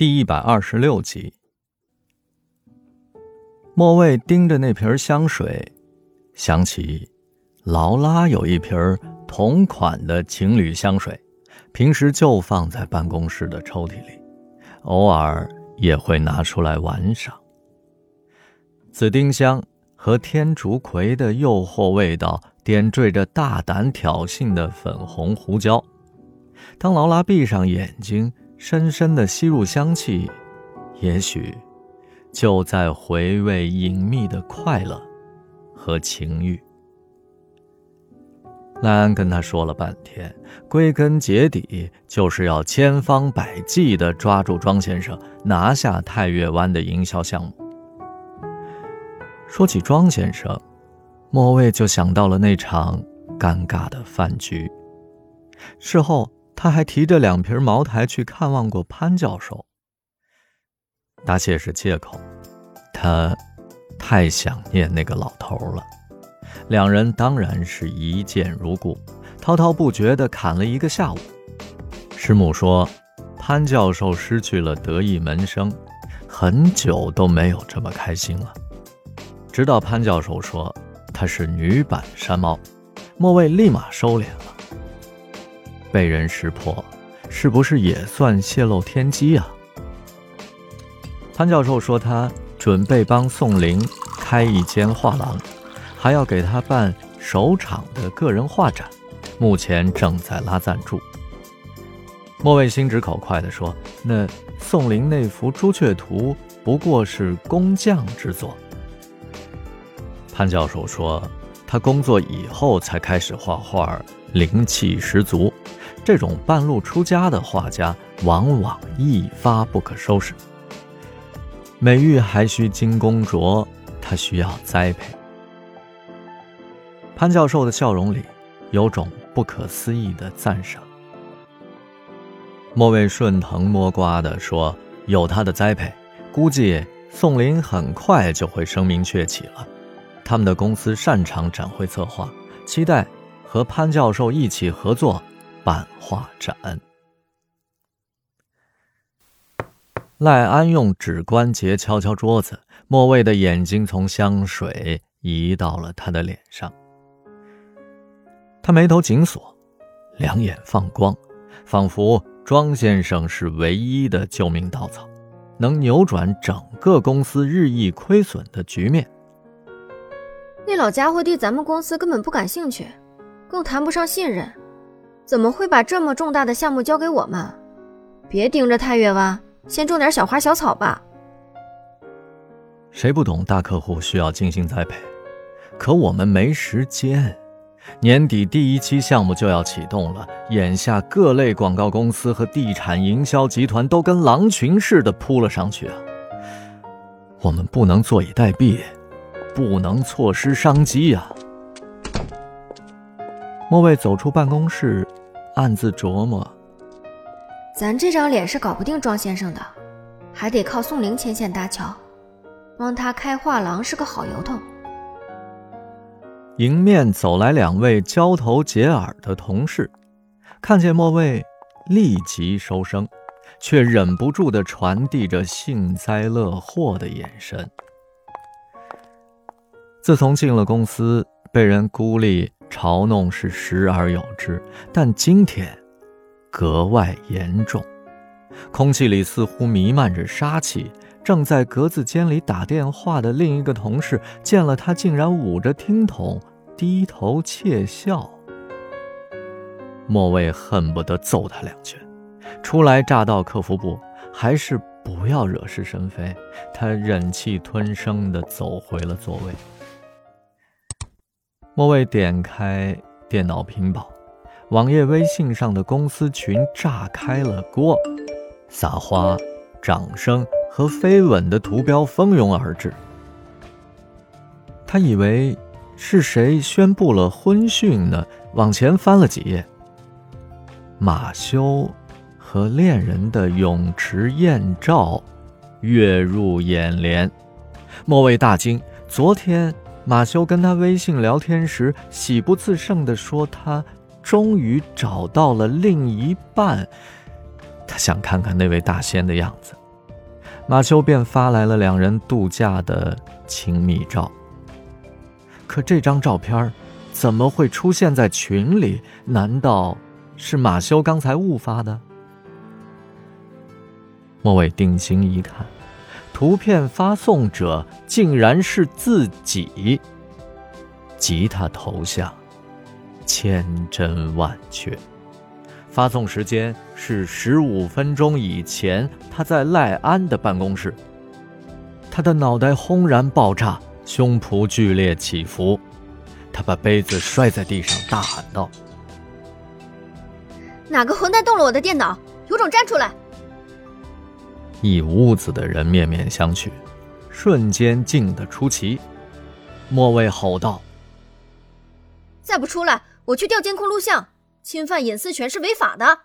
第一百二十六集，莫卫盯着那瓶香水，想起劳拉有一瓶同款的情侣香水，平时就放在办公室的抽屉里，偶尔也会拿出来玩赏。紫丁香和天竺葵的诱惑味道点缀着大胆挑衅的粉红胡椒。当劳拉闭上眼睛。深深的吸入香气，也许就在回味隐秘的快乐和情欲。赖安跟他说了半天，归根结底就是要千方百计的抓住庄先生，拿下太月湾的营销项目。说起庄先生，莫卫就想到了那场尴尬的饭局。事后。他还提着两瓶茅台去看望过潘教授。答谢是借口，他太想念那个老头了。两人当然是一见如故，滔滔不绝地侃了一个下午。师母说，潘教授失去了得意门生，很久都没有这么开心了。直到潘教授说他是女版山猫，莫卫立马收敛了。被人识破，是不是也算泄露天机啊？潘教授说，他准备帮宋玲开一间画廊，还要给他办首场的个人画展，目前正在拉赞助。莫卫心直口快地说：“那宋玲那幅朱雀图不过是工匠之作。”潘教授说：“他工作以后才开始画画，灵气十足。”这种半路出家的画家，往往一发不可收拾。美玉还需精工琢，他需要栽培。潘教授的笑容里有种不可思议的赞赏。莫卫顺藤摸瓜地说：“有他的栽培，估计宋林很快就会声名鹊起了。他们的公司擅长展会策划，期待和潘教授一起合作。”办画展，赖安用指关节敲敲桌子，莫卫的眼睛从香水移到了他的脸上。他眉头紧锁，两眼放光，仿佛庄先生是唯一的救命稻草，能扭转整个公司日益亏损的局面。那老家伙对咱们公司根本不感兴趣，更谈不上信任。怎么会把这么重大的项目交给我们？别盯着太月湾，先种点小花小草吧。谁不懂大客户需要精心栽培？可我们没时间。年底第一期项目就要启动了，眼下各类广告公司和地产营销集团都跟狼群似的扑了上去啊！我们不能坐以待毙，不能错失商机呀！莫卫走出办公室。暗自琢磨，咱这张脸是搞不定庄先生的，还得靠宋玲牵线搭桥，帮他开画廊是个好由头。迎面走来两位交头接耳的同事，看见莫蔚，立即收声，却忍不住的传递着幸灾乐祸的眼神。自从进了公司，被人孤立。嘲弄是时而有之，但今天格外严重。空气里似乎弥漫着杀气。正在格子间里打电话的另一个同事见了他，竟然捂着听筒低头窃笑。莫卫恨不得揍他两拳。初来乍到客服部，还是不要惹是生非。他忍气吞声地走回了座位。莫卫点开电脑屏保，网页微信上的公司群炸开了锅，撒花、掌声和飞吻的图标蜂拥而至。他以为是谁宣布了婚讯呢？往前翻了几页，马修和恋人的泳池艳照跃入眼帘，莫卫大惊。昨天。马修跟他微信聊天时，喜不自胜地说：“他终于找到了另一半。”他想看看那位大仙的样子，马修便发来了两人度假的亲密照。可这张照片怎么会出现在群里？难道是马修刚才误发的？莫伟定睛一看，图片发送者竟然是自己。吉他头像，千真万确。发送时间是十五分钟以前，他在赖安的办公室。他的脑袋轰然爆炸，胸脯剧烈起伏，他把杯子摔在地上，大喊道：“哪个混蛋动了我的电脑？有种站出来！”一屋子的人面面相觑，瞬间静得出奇。莫卫吼道：“再不出来，我去调监控录像！侵犯隐私权是违法的。”